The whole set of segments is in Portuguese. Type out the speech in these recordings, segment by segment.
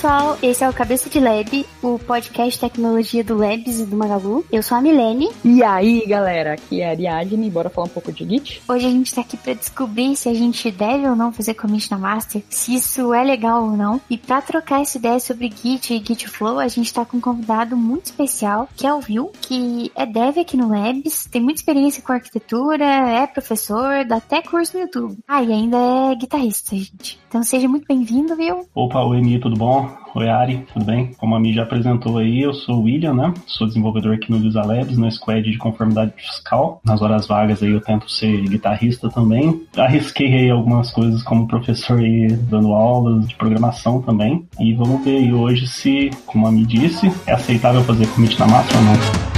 pessoal, esse é o Cabeça de Lab, o podcast tecnologia do Labs e do Magalu. Eu sou a Milene. E aí, galera, aqui é a Ariadne, bora falar um pouco de Git? Hoje a gente tá aqui para descobrir se a gente deve ou não fazer commit na master, se isso é legal ou não. E para trocar essa ideia sobre Git e Git Flow, a gente tá com um convidado muito especial, que é o Will, que é dev aqui no Labs, tem muita experiência com arquitetura, é professor, dá até curso no YouTube. Ah, e ainda é guitarrista, gente. Então seja muito bem-vindo, Will. Opa, oi, Mi, tudo bom? Oi, Ari, tudo bem? Como a Mi já apresentou aí, eu sou o William, né? Sou desenvolvedor aqui no Visa Labs, no Squad de Conformidade Fiscal. Nas horas vagas aí eu tento ser guitarrista também. Arrisquei aí algumas coisas como professor aí, dando aulas de programação também. E vamos ver aí hoje se, como a Mi disse, é aceitável fazer commit na massa ou não.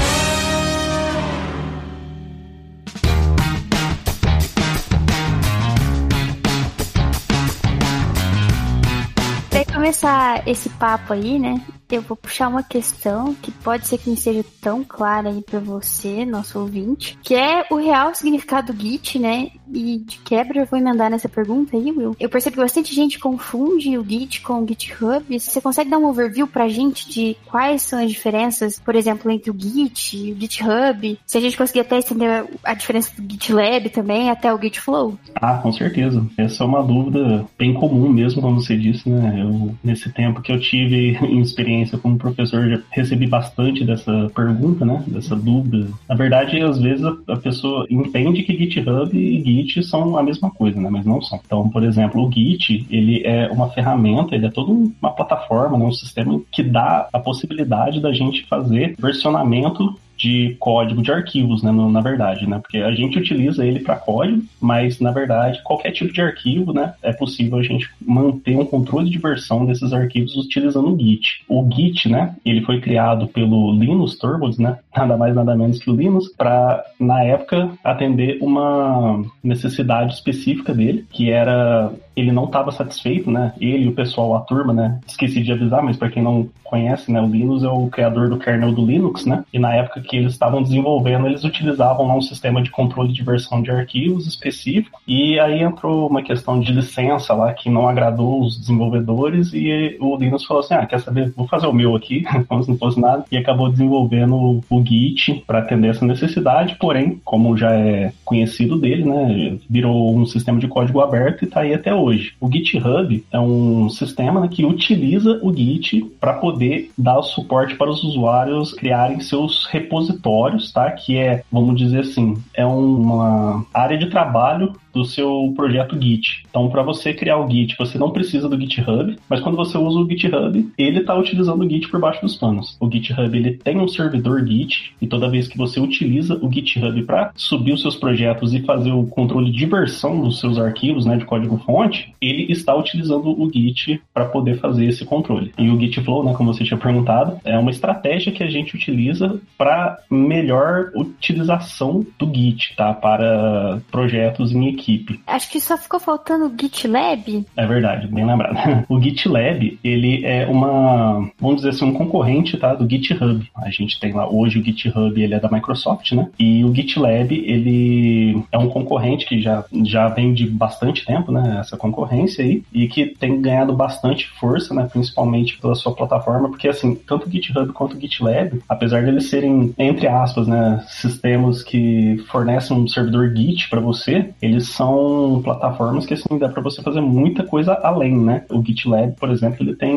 Esse papo aí, né? eu vou puxar uma questão que pode ser que não seja tão clara aí para você, nosso ouvinte, que é o real significado do Git, né? E de quebra eu vou emendar nessa pergunta aí, Will. Eu percebo que bastante gente confunde o Git com o GitHub. Você consegue dar um overview pra gente de quais são as diferenças, por exemplo, entre o Git e o GitHub? Se a gente conseguir até estender a diferença do GitLab também até o GitFlow? Ah, com certeza. Essa é uma dúvida bem comum mesmo, como você disse, né? Eu, nesse tempo que eu tive em experiência experiência como professor, já recebi bastante dessa pergunta, né? Dessa dúvida. Na verdade, às vezes a, pessoa entende que GitHub e Git são a mesma coisa, né? Mas não são. Então, por exemplo, o Git, ele é uma ferramenta, ele é toda uma plataforma, né? um sistema que dá a possibilidade da gente fazer versionamento de código de arquivos, né, na verdade, né, porque a gente utiliza ele para código, mas na verdade qualquer tipo de arquivo, né, é possível a gente manter um controle de versão desses arquivos utilizando o Git. O Git, né, ele foi criado pelo Linus Torvalds, né, nada mais nada menos que o Linus, para na época atender uma necessidade específica dele, que era ele não estava satisfeito, né? Ele e o pessoal, a turma, né? Esqueci de avisar, mas para quem não conhece, né, o Linus é o criador do kernel do Linux, né? E na época que eles estavam desenvolvendo, eles utilizavam lá um sistema de controle de versão de arquivos específico, e aí entrou uma questão de licença lá que não agradou os desenvolvedores, e o Linus falou assim: ah, quer saber, vou fazer o meu aqui, como se não fosse nada, e acabou desenvolvendo o Git para atender essa necessidade, porém, como já é conhecido dele, né, virou um sistema de código aberto e está aí até hoje. O GitHub é um sistema né, que utiliza o Git para poder dar o suporte para os usuários criarem seus repositórios, tá? Que é, vamos dizer assim, é uma área de trabalho do seu projeto Git. Então, para você criar o Git, você não precisa do GitHub, mas quando você usa o GitHub, ele está utilizando o Git por baixo dos panos. O GitHub ele tem um servidor Git e toda vez que você utiliza o GitHub para subir os seus projetos e fazer o controle de versão dos seus arquivos, né, de código fonte, ele está utilizando o Git para poder fazer esse controle. E o Gitflow, né, como você tinha perguntado, é uma estratégia que a gente utiliza para melhor utilização do Git, tá, para projetos em equipe equipe. Acho que só ficou faltando o GitLab. É verdade, bem lembrado. O GitLab, ele é uma, vamos dizer assim, um concorrente, tá, do GitHub. A gente tem lá hoje o GitHub, ele é da Microsoft, né? E o GitLab, ele é um concorrente que já, já vem de bastante tempo, né, essa concorrência aí, e que tem ganhado bastante força, né, principalmente pela sua plataforma, porque assim, tanto o GitHub quanto o GitLab, apesar de eles serem, entre aspas, né, sistemas que fornecem um servidor Git para você, eles são plataformas que assim dá para você fazer muita coisa além, né? O GitLab, por exemplo, ele tem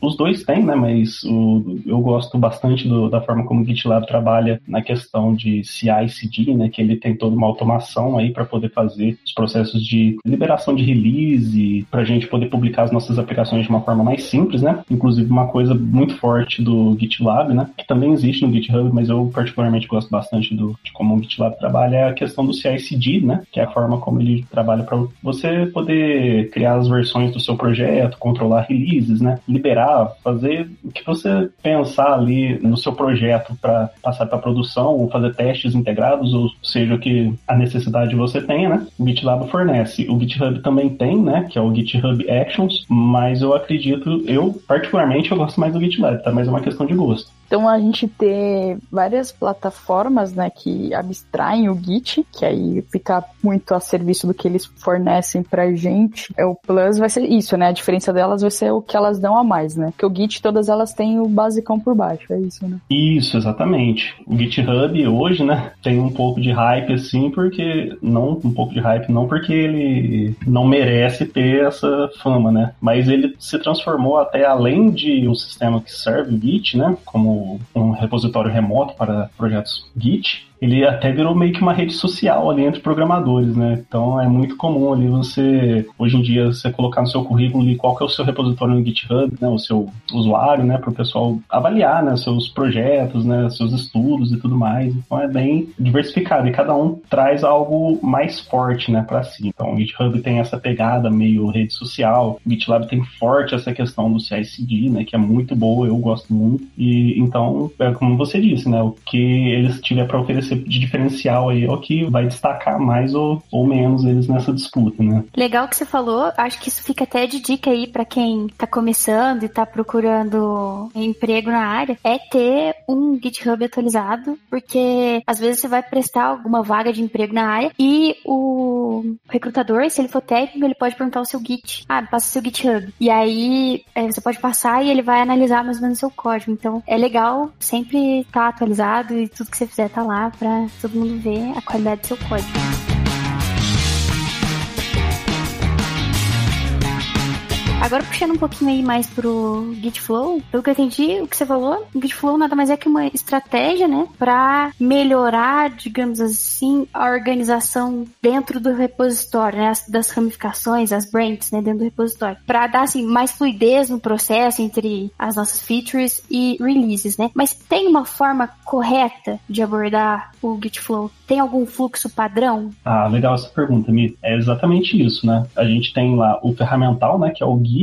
os dois tem, né? Mas o, eu gosto bastante do, da forma como o GitLab trabalha na questão de CI/CD, né? Que ele tem toda uma automação aí para poder fazer os processos de liberação de release, para a gente poder publicar as nossas aplicações de uma forma mais simples, né? Inclusive uma coisa muito forte do GitLab, né? Que também existe no GitHub, mas eu particularmente gosto bastante do, de como o GitLab trabalha é a questão do CI/CD, né? Que é a forma forma como ele trabalha para você poder criar as versões do seu projeto, controlar releases, né? Liberar, fazer o que você pensar ali no seu projeto para passar para produção ou fazer testes integrados, ou seja, o que a necessidade você tenha, né? O GitLab fornece. O GitHub também tem, né? Que é o GitHub Actions, mas eu acredito, eu particularmente eu gosto mais do GitLab, tá? Mas é uma questão de gosto. Então a gente ter várias plataformas, né, que abstraem o Git, que aí fica muito a serviço do que eles fornecem pra gente. É o Plus vai ser isso, né? A diferença delas vai ser o que elas dão a mais, né? Porque o Git todas elas têm o basicão por baixo, é isso, né? Isso, exatamente. O GitHub hoje, né, tem um pouco de hype assim, porque não um pouco de hype não porque ele não merece ter essa fama, né? Mas ele se transformou até além de um sistema que serve o Git, né, como um repositório remoto para projetos Git, ele até virou meio que uma rede social ali entre programadores, né? Então é muito comum ali você, hoje em dia, você colocar no seu currículo ali qual que é o seu repositório no GitHub, né? O seu usuário, né? Para o pessoal avaliar, né? Seus projetos, né? Seus estudos e tudo mais. Então é bem diversificado e cada um traz algo mais forte, né? Para si. Então o GitHub tem essa pegada meio rede social, o GitLab tem forte essa questão do CI/CD, né? Que é muito boa, eu gosto muito. E então, é como você disse, né? O que eles tiver para oferecer de diferencial aí é o que vai destacar mais ou, ou menos eles nessa disputa, né? Legal que você falou, acho que isso fica até de dica aí para quem tá começando e tá procurando emprego na área, é ter um GitHub atualizado, porque às vezes você vai prestar alguma vaga de emprego na área e o recrutador, se ele for técnico, ele pode perguntar o seu Git. Ah, passa o seu GitHub. E aí é, você pode passar e ele vai analisar mais ou menos o seu código. Então é legal sempre estar tá atualizado e tudo que você fizer tá lá para todo mundo ver a qualidade do seu código. Agora puxando um pouquinho aí mais pro Gitflow, pelo que eu entendi, o que você falou, o Gitflow nada mais é que uma estratégia, né, para melhorar, digamos assim, a organização dentro do repositório, né, das ramificações, as branches, né, dentro do repositório, para dar assim mais fluidez no processo entre as nossas features e releases, né? Mas tem uma forma correta de abordar o Gitflow? Tem algum fluxo padrão? Ah, legal essa pergunta, Mi. É exatamente isso, né? A gente tem lá o ferramental, né, que é o Git,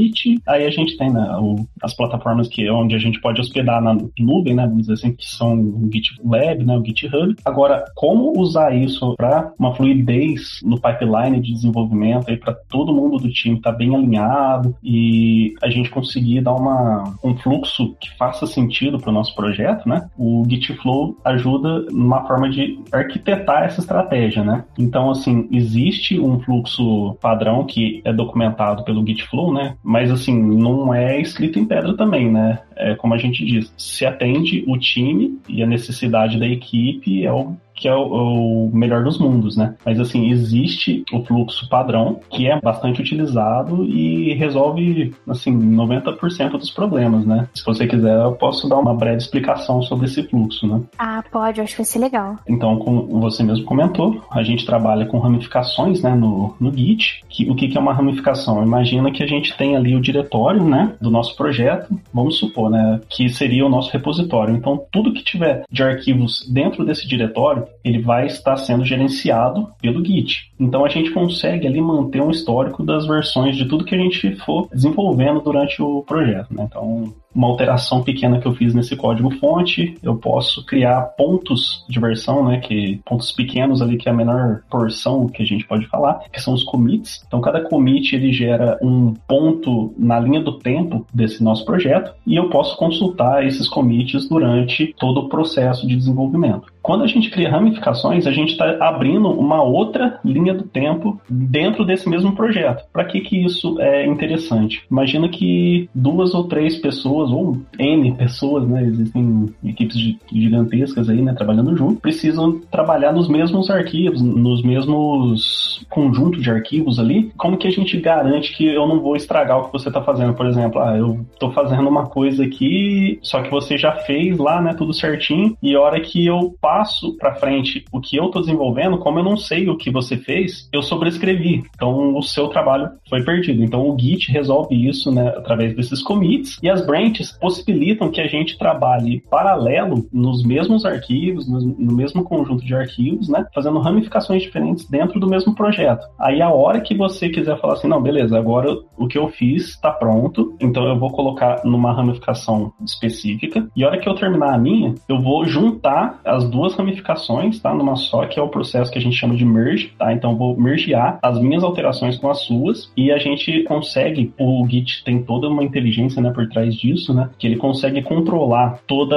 aí a gente tem né, o, as plataformas que onde a gente pode hospedar na nuvem, né, vamos dizer assim, que são o GitLab, né, o GitHub. Agora, como usar isso para uma fluidez no pipeline de desenvolvimento aí para todo mundo do time estar tá bem alinhado e a gente conseguir dar uma, um fluxo que faça sentido para o nosso projeto, né? O Gitflow ajuda numa forma de arquitetar essa estratégia, né? Então, assim, existe um fluxo padrão que é documentado pelo Gitflow, né? Mas assim, não é escrito em pedra também, né? É como a gente diz, se atende o time e a necessidade da equipe é o que é o, o, melhor dos mundos, né? Mas assim, existe o fluxo padrão, que é bastante utilizado e resolve, assim, 90% dos problemas, né? Se você quiser, eu posso dar uma breve explicação sobre esse fluxo, né? Ah, pode, acho que vai ser legal. Então, como você mesmo comentou, a gente trabalha com ramificações, né, no, no Git. Que, o que, que é uma ramificação? Imagina que a gente tem ali o diretório, né, do nosso projeto, vamos supor, né, que seria o nosso repositório. Então, tudo que tiver de arquivos dentro desse diretório, ele vai estar sendo gerenciado pelo Git. Então a gente consegue ali manter um histórico das versões de tudo que a gente for desenvolvendo durante o projeto. Né? Então uma alteração pequena que eu fiz nesse código fonte, eu posso criar pontos de versão, né, que pontos pequenos ali que é a menor porção que a gente pode falar, que são os commits. Então cada commit ele gera um ponto na linha do tempo desse nosso projeto e eu posso consultar esses commits durante todo o processo de desenvolvimento. Quando a gente cria ramificações, a gente está abrindo uma outra linha do tempo dentro desse mesmo projeto. Para que que isso é interessante? Imagina que duas ou três pessoas ou N pessoas, né? Existem equipes gigantescas aí, né? Trabalhando junto, precisam trabalhar nos mesmos arquivos, nos mesmos conjuntos de arquivos ali. Como que a gente garante que eu não vou estragar o que você está fazendo? Por exemplo, ah, eu estou fazendo uma coisa aqui, só que você já fez lá, né? Tudo certinho, e a hora que eu passo para frente o que eu estou desenvolvendo, como eu não sei o que você fez, eu sobrescrevi. Então o seu trabalho foi perdido. Então o Git resolve isso, né? Através desses commits e as branches possibilitam que a gente trabalhe paralelo nos mesmos arquivos, no mesmo conjunto de arquivos, né? Fazendo ramificações diferentes dentro do mesmo projeto. Aí a hora que você quiser falar assim, não, beleza, agora o que eu fiz está pronto, então eu vou colocar numa ramificação específica, e a hora que eu terminar a minha, eu vou juntar as duas duas ramificações, tá? Numa só, que é o processo que a gente chama de merge, tá? Então vou mergear as minhas alterações com as suas e a gente consegue, o Git tem toda uma inteligência, né, por trás disso, né? Que ele consegue controlar toda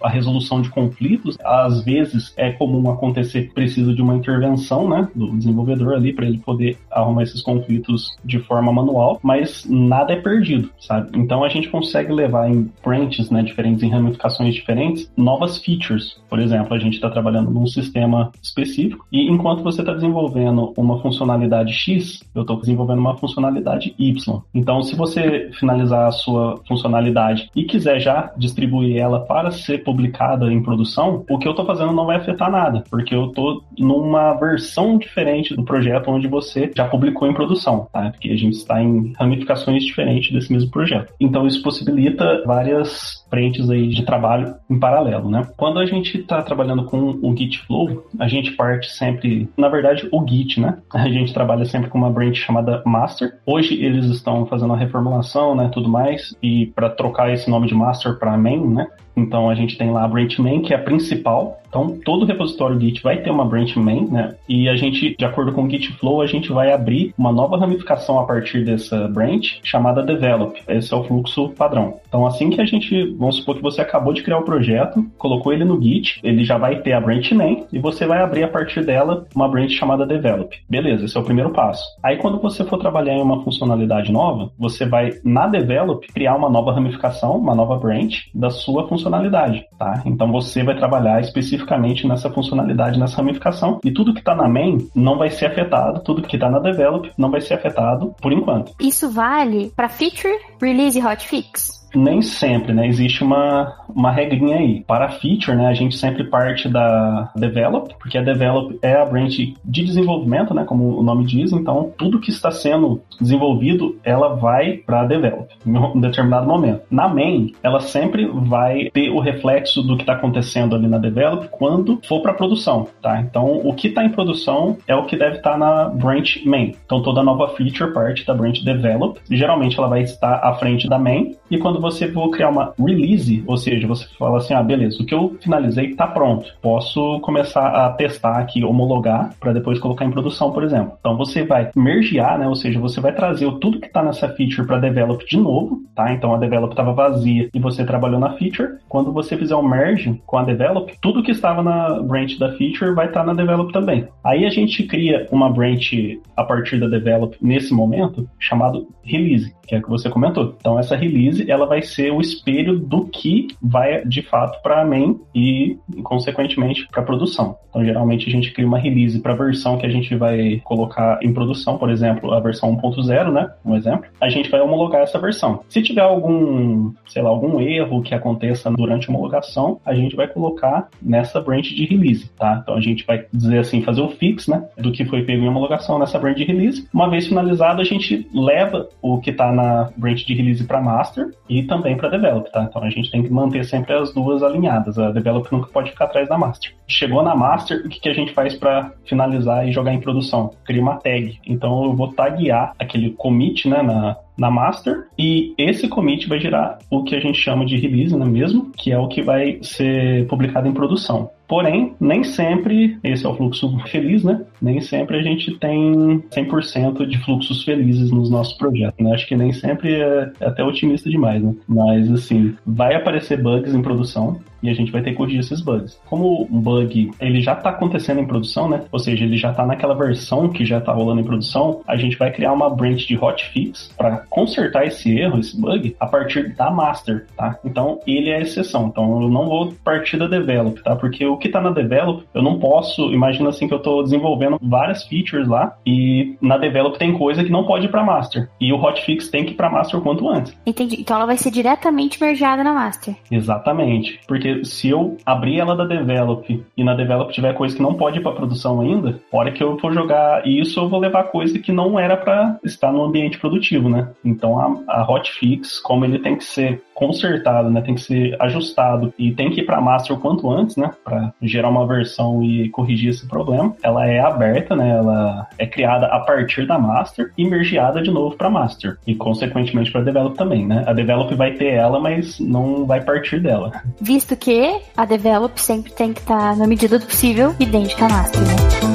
a resolução de conflitos. Às vezes é comum acontecer precisa de uma intervenção, né, do desenvolvedor ali para ele poder arrumar esses conflitos de forma manual, mas nada é perdido, sabe? Então a gente consegue levar em branches, né, diferentes, em ramificações diferentes, novas features. Por exemplo, a gente está trabalhando num sistema específico e enquanto você está desenvolvendo uma funcionalidade X, eu estou desenvolvendo uma funcionalidade Y. Então, se você finalizar a sua funcionalidade e quiser já distribuir ela para ser publicada em produção, o que eu estou fazendo não vai afetar nada, porque eu estou numa versão diferente do projeto onde você já publicou em produção, tá? Porque a gente está em ramificações diferentes desse mesmo projeto. Então, isso possibilita várias frentes aí de trabalho em paralelo, né? Quando a gente está trabalhando com o Git Flow, a gente parte sempre, na verdade, o Git, né? A gente trabalha sempre com uma branch chamada Master. Hoje eles estão fazendo a reformulação, né, tudo mais, e para trocar esse nome de Master para Main, né? Então a gente tem lá a branch main, que é a principal. Então todo repositório Git vai ter uma branch main, né? E a gente, de acordo com o Git Flow, a gente vai abrir uma nova ramificação a partir dessa branch chamada develop. Esse é o fluxo padrão. Então assim que a gente, vamos supor que você acabou de criar o projeto, colocou ele no Git, ele já vai ter a branch main e você vai abrir a partir dela uma branch chamada develop. Beleza, esse é o primeiro passo. Aí quando você for trabalhar em uma funcionalidade nova, você vai na develop criar uma nova ramificação, uma nova branch da sua funcionalidade funcionalidade, tá? Então você vai trabalhar especificamente nessa funcionalidade, nessa ramificação, e tudo que está na main não vai ser afetado, tudo que está na develop não vai ser afetado por enquanto. Isso vale para feature, release e hotfix? Nem sempre, né? Existe uma, uma regrinha aí. Para feature, né, a gente sempre parte da develop, porque a develop é a branch de desenvolvimento, né, como o nome diz, então tudo que está sendo desenvolvido, ela vai para develop em um determinado momento. Na main, ela sempre vai ter o reflexo do que está acontecendo ali na develop quando for para produção, tá? Então, o que está em produção é o que deve estar tá na branch main. Então, toda nova feature parte da branch develop. Geralmente ela vai estar à frente da main e quando você for criar uma release, ou seja, você fala assim, ah, beleza, o que eu finalizei está pronto, posso começar a testar aqui, homologar, para depois colocar em produção, por exemplo. Então você vai mergear, né, ou seja, você vai trazer tudo que está nessa feature para develop de novo, tá? Então a develop estava vazia e você trabalhou na feature. Quando você fizer um merge com a develop, tudo que estava na branch da feature vai estar tá na develop também. Aí a gente cria uma branch a partir da develop nesse momento chamado release, que é o que você comentou. Então essa release ela vai ser o espelho do que vai de fato para a main e, consequentemente, para a produção. Então, geralmente, a gente cria uma release para a versão que a gente vai colocar em produção, por exemplo, a versão 1.0, né? Um exemplo. A gente vai homologar essa versão. Se tiver algum, sei lá, algum erro que aconteça durante a homologação, a gente vai colocar nessa branch de release, tá? Então, a gente vai dizer assim, fazer o fix, né? Do que foi pego em homologação nessa branch de release. Uma vez finalizado, a gente leva o que está na branch de release para master e também para develop, tá? Então a gente tem que manter sempre as duas alinhadas. A develop nunca pode ficar atrás da master. Chegou na master, o que, que a gente faz para finalizar e jogar em produção? Cria uma tag. Então eu vou taguear aquele commit, né, na, na master e esse commit vai gerar o que a gente chama de release, não é mesmo? Que é o que vai ser publicado em produção. Porém, nem sempre, esse é o fluxo feliz, né? Nem sempre a gente tem 100% de fluxos felizes nos nossos projetos, né? Acho que nem sempre é, é até otimista demais, né? Mas, assim, vai aparecer bugs em produção, e a gente vai ter que corrigir esses bugs. Como um bug ele já está acontecendo em produção, né? Ou seja, ele já está naquela versão que já está rolando em produção, a gente vai criar uma branch de hotfix para consertar esse erro, esse bug, a partir da master, tá? Então ele é a exceção. Então eu não vou partir da develop, tá? Porque o que está na develop, eu não posso, imagina assim que eu estou desenvolvendo várias features lá e na develop tem coisa que não pode ir para master e o hotfix tem que ir para master o quanto antes. Entendi. Então ela vai ser diretamente mergeada na master. Exatamente. Porque se eu abrir ela da develop e na develop tiver coisa que não pode ir para produção ainda, hora que eu for jogar isso, eu vou levar coisa que não era para estar no ambiente produtivo, né? Então a, a hotfix, como ele tem que ser consertado, né? Tem que ser ajustado e tem que ir para master o quanto antes, né? Para gerar uma versão e corrigir esse problema. Ela é aberta, né? Ela é criada a partir da master e mergeada de novo para master e consequentemente para develop também, né? A develop vai ter ela, mas não vai partir dela. Visto porque a develop sempre tem que estar, tá, na medida do possível, idêntica à master, né?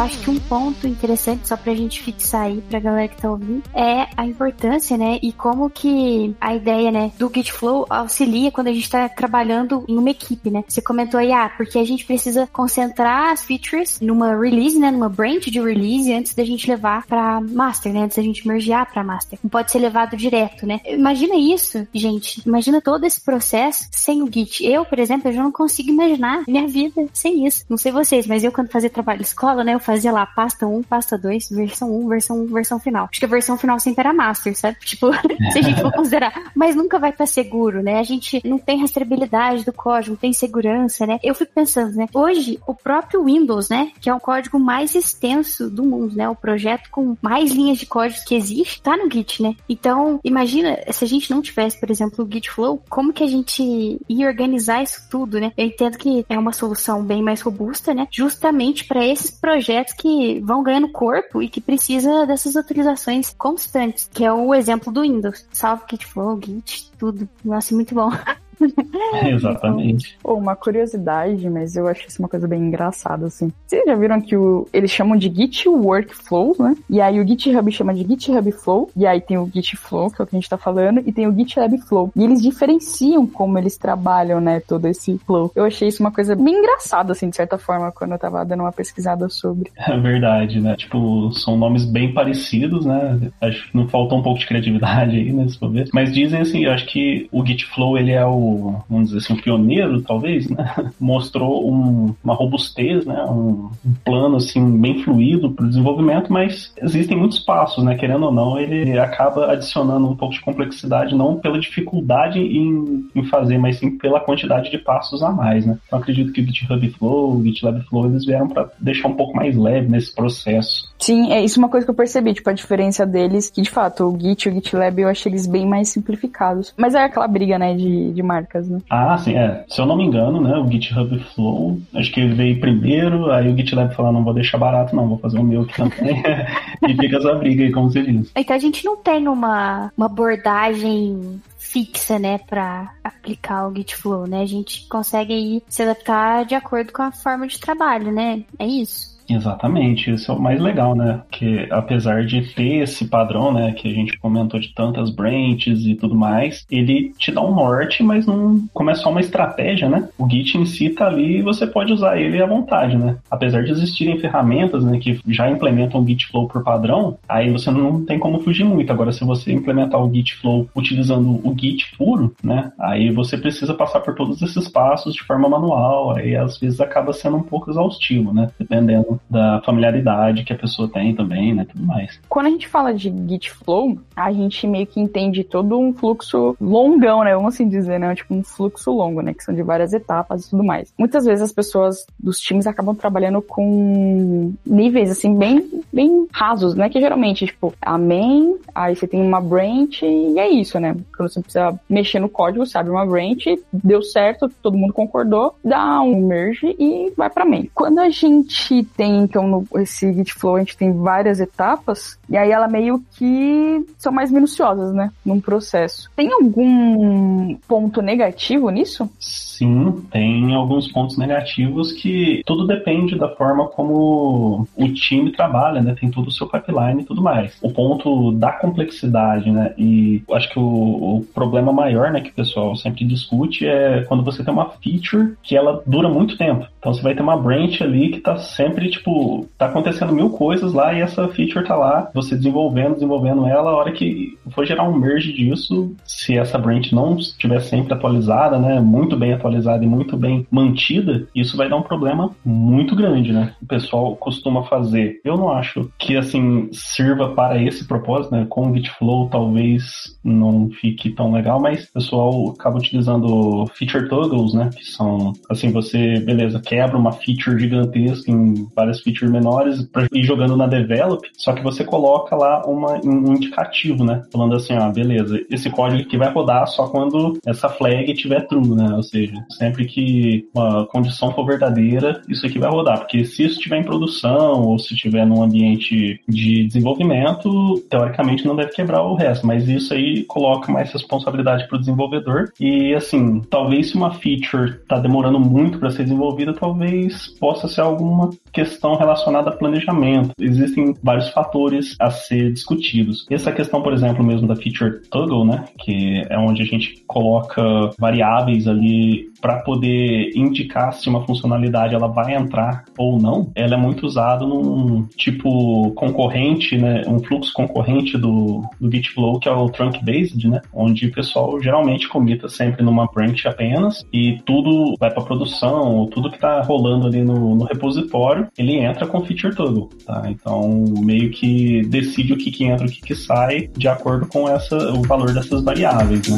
Eu acho um ponto interessante, só pra gente fixar aí pra galera que tá ouvindo, é a importância, né? E como que a ideia, né, do Git Flow auxilia quando a gente tá trabalhando em uma equipe, né? Você comentou aí, ah, porque a gente precisa concentrar as features numa release, né? Numa branch de release antes da gente levar pra master, né? Antes da gente mergear pra master. Não pode ser levado direto, né? Imagina isso, gente. Imagina todo esse processo sem o Git. Eu, por exemplo, eu já não consigo imaginar minha vida sem isso. Não sei vocês, mas eu quando fazia trabalho de escola, né? Eu fazia lá pasta 1, pasta 2, versão 1, versão 1, versão final. Acho que a versão final sempre era master, sabe? Tipo, se a gente for considerar. Mas nunca vai estar seguro, né? A gente não tem rastreabilidade do código, não tem segurança, né? Eu fico pensando, né? Hoje, o próprio Windows, né? Que é o código mais extenso do mundo, né? O projeto com mais linhas de código que existe, tá no Git, né? Então, imagina se a gente não tivesse, por exemplo, o Git Flow, como que a gente ia organizar isso tudo, né? Eu entendo que é uma solução bem mais robusta, né? Justamente para esses projetos projetos que vão ganhando corpo e que precisa dessas atualizações constantes, que é o exemplo do Windows. Salve Git Flow, Git, tudo. Nossa, muito bom. Exatamente. Ou uma curiosidade, mas eu acho isso uma coisa bem engraçada, assim. Vocês já viram que o, eles chamam de Git Workflow, né? E aí o GitHub chama de GitHub Flow, e aí tem o Git Flow, que é o que a gente tá falando, e tem o GitLab Flow. E eles diferenciam como eles trabalham, né, todo esse flow. Eu achei isso uma coisa bem engraçada, assim, de certa forma, quando eu tava dando uma pesquisada sobre. É verdade, né? Tipo, são nomes bem parecidos, né? Acho que não faltou um pouco de criatividade aí, né, se for ver. Mas dizem assim, eu acho que o Git Flow, ele é o vamos dizer assim, um pioneiro, talvez, né? Mostrou um, uma robustez, né? Um, um, plano, assim, bem fluido para o desenvolvimento, mas existem muitos passos, né? Querendo ou não, ele acaba adicionando um pouco de complexidade, não pela dificuldade em, em fazer, mas sim pela quantidade de passos a mais, né? Então acredito que o GitHub Flow, o GitLab Flow, eles vieram para deixar um pouco mais leve nesse processo. Sim, é isso uma coisa que eu percebi, tipo, a diferença deles, que de fato, o Git e o GitLab eu achei eles bem mais simplificados. Mas é aquela briga, né, de, de marcas, né? Ah, sim, é. Se eu não me engano, né, o GitHub Flow, acho que ele veio primeiro, aí o GitLab falou, não vou deixar barato não, vou fazer o meu aqui também. e fica essa briga aí, como você disse. Então a gente não tem uma, uma abordagem fixa, né, para aplicar o Git Flow, né? A gente consegue aí se adaptar de acordo com a forma de trabalho, né? É isso. Exatamente, isso é o mais legal, né? Que apesar de ter esse padrão, né, que a gente comentou de tantas branches e tudo mais, ele te dá um norte, mas não como é só uma estratégia, né? O Git em si tá ali e você pode usar ele à vontade, né? Apesar de existirem ferramentas, né, que já implementam o Git Flow por padrão, aí você não tem como fugir muito. Agora, se você implementar o Git Flow utilizando o Git puro, né, aí você precisa passar por todos esses passos de forma manual, aí às vezes acaba sendo um pouco exaustivo, né? Dependendo da familiaridade que a pessoa tem também, né, tudo mais. Quando a gente fala de Git Flow, a gente meio que entende todo um fluxo longão, né, vamos assim dizer, né, tipo um fluxo longo, né, que são de várias etapas e tudo mais. Muitas vezes as pessoas dos times acabam trabalhando com níveis, assim, bem, bem rasos, né, que geralmente, tipo, a main, aí você tem uma branch e é isso, né, quando você precisa mexer no código, sabe, uma branch, deu certo, todo mundo concordou, dá um merge e vai pra main. Quando a gente tem tem, então, no, esse Git Flow, a gente tem várias etapas, e aí ela meio que são mais minuciosas, né, num processo. Tem algum ponto negativo nisso? Sim, tem alguns pontos negativos que tudo depende da forma como o time trabalha, né, tem todo o seu pipeline e tudo mais. O ponto da complexidade, né, e acho que o, o problema maior, né, que o pessoal sempre discute é quando você tem uma feature que ela dura muito tempo. Então você vai ter uma branch ali que tá sempre, tipo, tá acontecendo mil coisas lá e essa feature tá lá, você desenvolvendo, desenvolvendo ela, a hora que for gerar um merge disso, se essa branch não estiver sempre atualizada, né, muito bem atualizada e muito bem mantida, isso vai dar um problema muito grande, né? O pessoal costuma fazer. Eu não acho que, assim, sirva para esse propósito, né? Com o Gitflow talvez não fique tão legal, mas o pessoal acaba utilizando feature toggles, né? Que são, assim, você, beleza, quebra uma feature gigantesca em várias features menores para ir jogando na develop, só que você coloca lá uma, um indicativo, né? Falando assim, ó, beleza, esse código aqui vai rodar só quando essa flag tiver true, né? Ou seja, sempre que uma condição for verdadeira, isso aqui vai rodar, porque se isso estiver em produção ou se estiver num ambiente de desenvolvimento, teoricamente não deve quebrar o resto, mas isso aí coloca mais responsabilidade para o desenvolvedor. E assim, talvez se uma feature está demorando muito para ser desenvolvida, talvez possa ser alguma questão relacionada a planejamento. Existem vários fatores a ser discutidos. Essa questão, por exemplo, mesmo da feature toggle, né, que é onde a gente coloca variáveis ali para poder indicar se uma funcionalidade ela vai entrar ou não, ela é muito usada num tipo concorrente, né, um fluxo concorrente do, do Gitflow, que é o trunk-based, né, onde o pessoal geralmente comita sempre numa branch apenas e tudo vai para produção, tudo que está rolando ali no, no, repositório, ele entra com feature toggle, tá? Então, meio que decide o que, que entra e o que, que sai de acordo com essa, o valor dessas variáveis, né?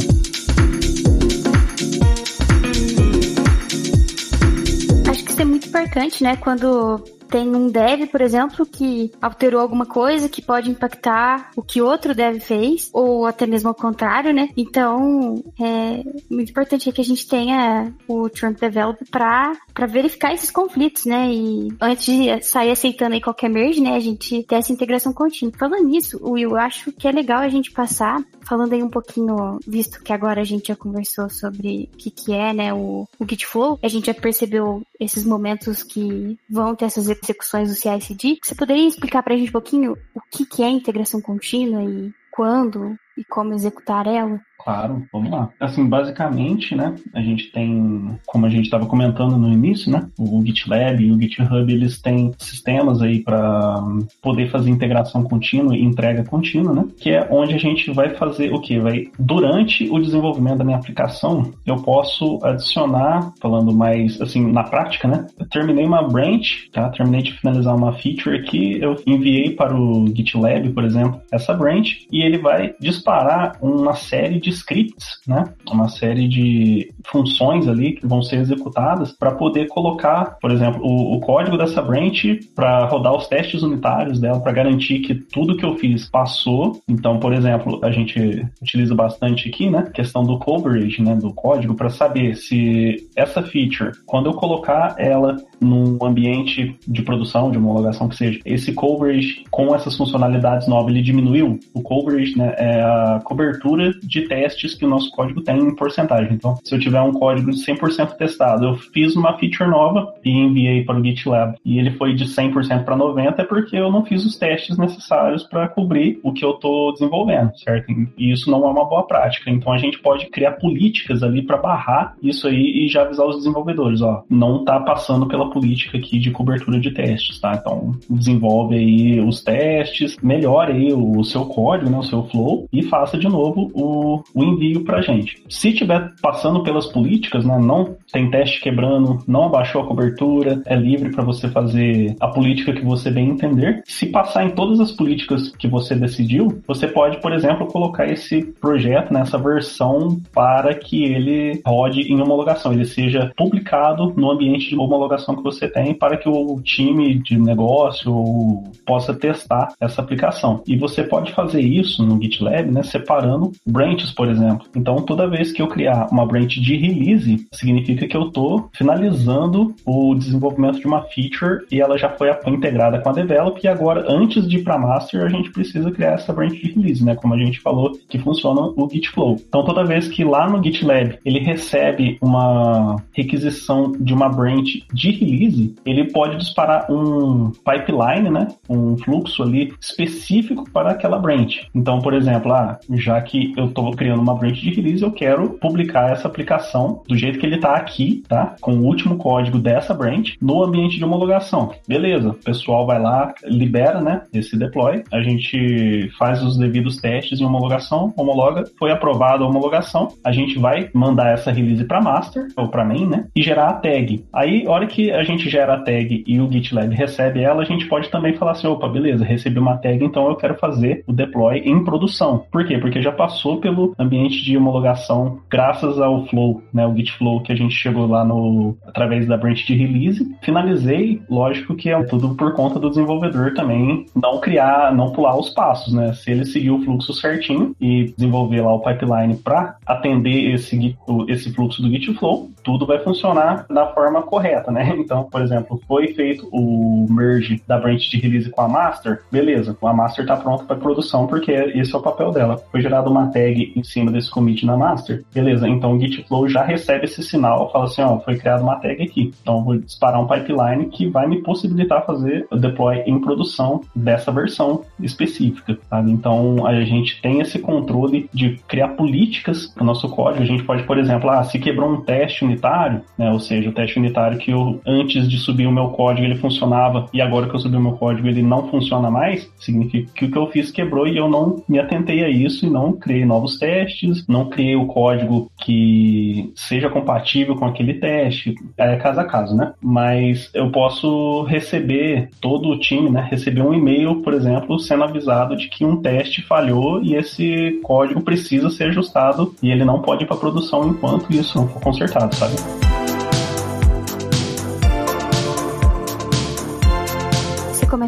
importante, né? Quando tem um dev, por exemplo, que alterou alguma coisa que pode impactar o que outro dev fez, ou até mesmo ao contrário, né? Então, é muito importante que a gente tenha o Trunk Develop para verificar esses conflitos, né? E antes de sair aceitando aí qualquer merge, né? A gente ter essa integração contínua. Falando nisso, Will, eu acho que é legal a gente passar, falando aí um pouquinho, visto que agora a gente já conversou sobre o que, que é, né? O, o Git Flow, a gente já percebeu esses momentos que vão ter essas execuções do CI/CD. Você poderia explicar para a gente um pouquinho o que, que é integração contínua e quando e como executar ela? Claro, vamos lá. Assim, basicamente, né, a gente tem, como a gente estava comentando no início, né, o GitLab e o GitHub, eles têm sistemas aí para poder fazer integração contínua e entrega contínua, né, que é onde a gente vai fazer o que? Vai, durante o desenvolvimento da minha aplicação, eu posso adicionar, falando mais, assim, na prática, né, eu terminei uma branch, tá, terminei de finalizar uma feature aqui, eu enviei para o GitLab, por exemplo, essa branch, e ele vai disparar uma série de scripts, né? Uma série de funções ali que vão ser executadas para poder colocar, por exemplo, o, o código dessa branch para rodar os testes unitários dela, para garantir que tudo que eu fiz passou. Então, por exemplo, a gente utiliza bastante aqui, né? Questão do coverage, né? Do código para saber se essa feature, quando eu colocar ela num ambiente de produção, de homologação que seja, esse coverage com essas funcionalidades novas, ele diminuiu. O coverage, né? É a cobertura de testes testes que o nosso código tem em porcentagem. Então, se eu tiver um código de 100% testado, eu fiz uma feature nova e enviei para o GitLab e ele foi de 100% para 90% é porque eu não fiz os testes necessários para cobrir o que eu estou desenvolvendo, certo? E isso não é uma boa prática. Então, a gente pode criar políticas ali para barrar isso aí e já avisar os desenvolvedores, ó, não está passando pela política aqui de cobertura de testes, tá? Então, desenvolve aí os testes, melhore aí o seu código, né, o seu flow e faça de novo o, o envio para a gente. Se tiver passando pelas políticas, né, não tem teste quebrando, não abaixou a cobertura, é livre para você fazer a política que você bem entender. Se passar em todas as políticas que você decidiu, você pode, por exemplo, colocar esse projeto, nessa né, versão, para que ele rode em homologação, ele seja publicado no ambiente de homologação que você tem, para que o time de negócio possa testar essa aplicação. E você pode fazer isso no GitLab, né, separando branches, por exemplo. Então, toda vez que eu criar uma branch de release, significa que eu estou finalizando o desenvolvimento de uma feature e ela já foi integrada com a develop e agora, antes de ir para master, a gente precisa criar essa branch de release, né? Como a gente falou, que funciona o Git Flow. Então, toda vez que lá no GitLab ele recebe uma requisição de uma branch de release, ele pode disparar um pipeline, né? Um fluxo ali específico para aquela branch. Então, por exemplo, ah, já que eu estou criando uma branch de release, eu quero publicar essa aplicação do jeito que ele está aqui, tá? Com o último código dessa branch no ambiente de homologação. Beleza, o pessoal vai lá, libera, né, esse deploy, a gente faz os devidos testes em homologação, homologa, foi aprovada a homologação, a gente vai mandar essa release para master ou para main, né, e gerar a tag. Aí, a hora que a gente gera a tag e o GitLab recebe ela, a gente pode também falar assim, opa, beleza, recebi uma tag, então eu quero fazer o deploy em produção. Por quê? Porque já passou pelo ambiente de homologação graças ao Flow, né, o Git Flow que a gente chegou lá no através da branch de release. Finalizei, lógico que é tudo por conta do desenvolvedor também não criar, não pular os passos, né? Se ele seguir o fluxo certinho e desenvolver lá o pipeline para atender esse esse fluxo do Git Flow, tudo vai funcionar da forma correta, né? Então, por exemplo, foi feito o merge da branch de release com a master, beleza, a master está pronta para produção porque esse é o papel dela. Foi gerada uma tag em cima desse commit na master, beleza, então o Git Flow já recebe esse sinal, fala assim, ó, foi criada uma tag aqui. Então vou disparar um pipeline que vai me possibilitar fazer o deploy em produção dessa versão específica? Então a gente tem esse controle de criar políticas para o nosso código. A gente pode, por exemplo, ah, se quebrou um teste unitário, né, ou seja, o teste unitário que eu, antes de subir o meu código ele funcionava e agora que eu subi o meu código ele não funciona mais, significa que o que eu fiz quebrou e eu não me atentei a isso e não criei novos testes, não criei o código que seja compatível com aquele teste, é caso a caso, né? Mas eu posso receber, todo o time, né, receber um e-mail, por exemplo, sendo avisado de que um teste falhou e esse código precisa ser ajustado e ele não pode ir para produção enquanto isso não for consertado, sabe?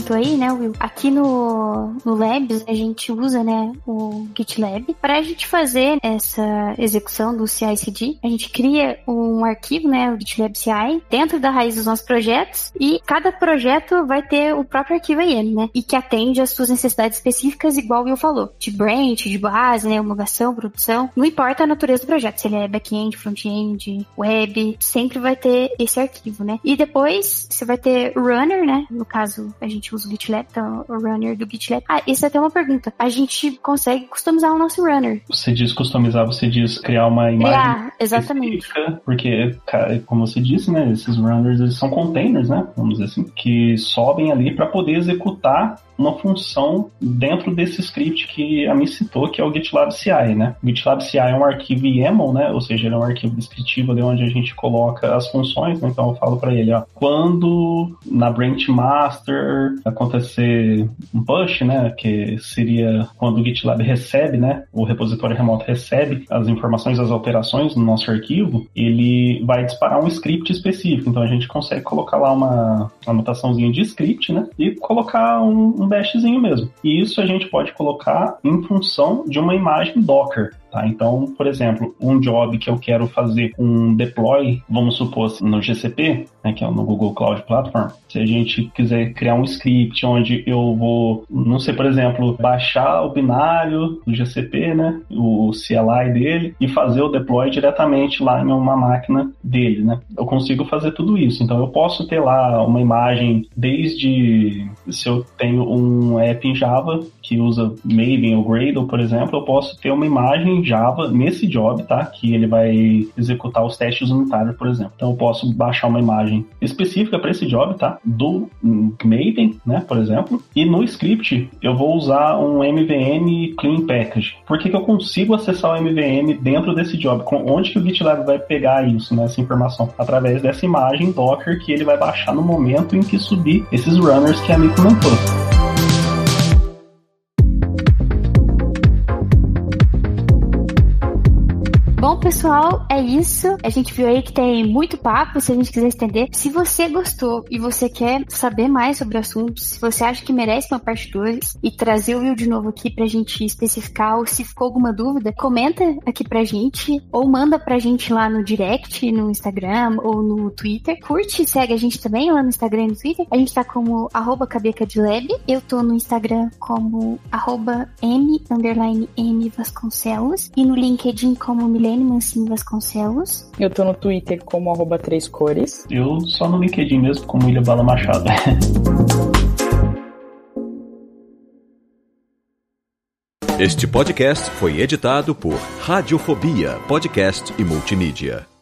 Comentou aí, né, Will? Aqui no, no Labs a gente usa, né, o GitLab para a gente fazer essa execução do CI/CD. A gente cria um arquivo, né, o GitLab CI, dentro da raiz dos nossos projetos e cada projeto vai ter o próprio arquivo IAM, né, e que atende às suas necessidades específicas, igual o Will falou, de branch, de base, né, homologação, produção. Não importa a natureza do projeto, se ele é back-end, front-end, web, sempre vai ter esse arquivo, né. E depois você vai ter runner, né, no caso a gente usa o GitLab, então o runner do GitLab. Ah, isso é até uma pergunta. A gente consegue customizar o nosso runner. Você diz customizar, você diz criar uma imagem. Ah, exatamente. Porque, como você disse, né, esses runners eles são containers, né, vamos dizer assim, que sobem ali para poder executar uma função dentro desse script que a mim citou, que é o GitLab CI, né? O GitLab CI é um arquivo YAML, né? Ou seja, ele é um arquivo descritivo ali onde a gente coloca as funções, né? Então eu falo para ele, ó, quando na branch master acontecer um push, né? Que seria quando o GitLab recebe, né? O repositório remoto recebe as informações, as alterações no nosso arquivo, ele vai disparar um script específico. Então a gente consegue colocar lá uma anotaçãozinha de script, né? E colocar um um mesmo. E isso a gente pode colocar em função de uma imagem Docker. Tá? Então, por exemplo, um job que eu quero fazer um deploy, vamos supor assim, no GCP, né, que é no Google Cloud Platform, se a gente quiser criar um script onde eu vou, não sei, por exemplo, baixar o binário do GCP, né, o CLI dele, e fazer o deploy diretamente lá em uma máquina dele, né? Eu consigo fazer tudo isso. Então, eu posso ter lá uma imagem desde se eu tenho um app em Java que usa Maven ou Gradle, por exemplo, eu posso ter uma imagem Java nesse job, tá? Que ele vai executar os testes unitários, por exemplo. Então eu posso baixar uma imagem específica para esse job, tá? Do Maven, né? Por exemplo. E no script eu vou usar um MVM Clean Package. Por que, que eu consigo acessar o MVM dentro desse job? Onde que o GitLab vai pegar isso, né? Essa informação? Através dessa imagem Docker que ele vai baixar no momento em que subir esses runners que a Mi comentou. Pessoal, é isso. A gente viu aí que tem muito papo, se a gente quiser estender. Se você gostou e você quer saber mais sobre o assunto, se você acha que merece uma parte 2 e trazer o Will de novo aqui pra gente especificar, ou se ficou alguma dúvida, comenta aqui pra gente, ou manda pra gente lá no direct, no Instagram ou no Twitter. Curte segue a gente também lá no Instagram e no Twitter. A gente tá como arroba cabecadlab. Eu tô no Instagram como arroba m, underline m Vasconcelos. E no LinkedIn como Milene Mancini Vasconcelos. Eu tô no Twitter como arroba três cores. Eu só no LinkedIn mesmo, como William Bala Machado. Este podcast foi editado por Radiofobia, podcast e multimídia.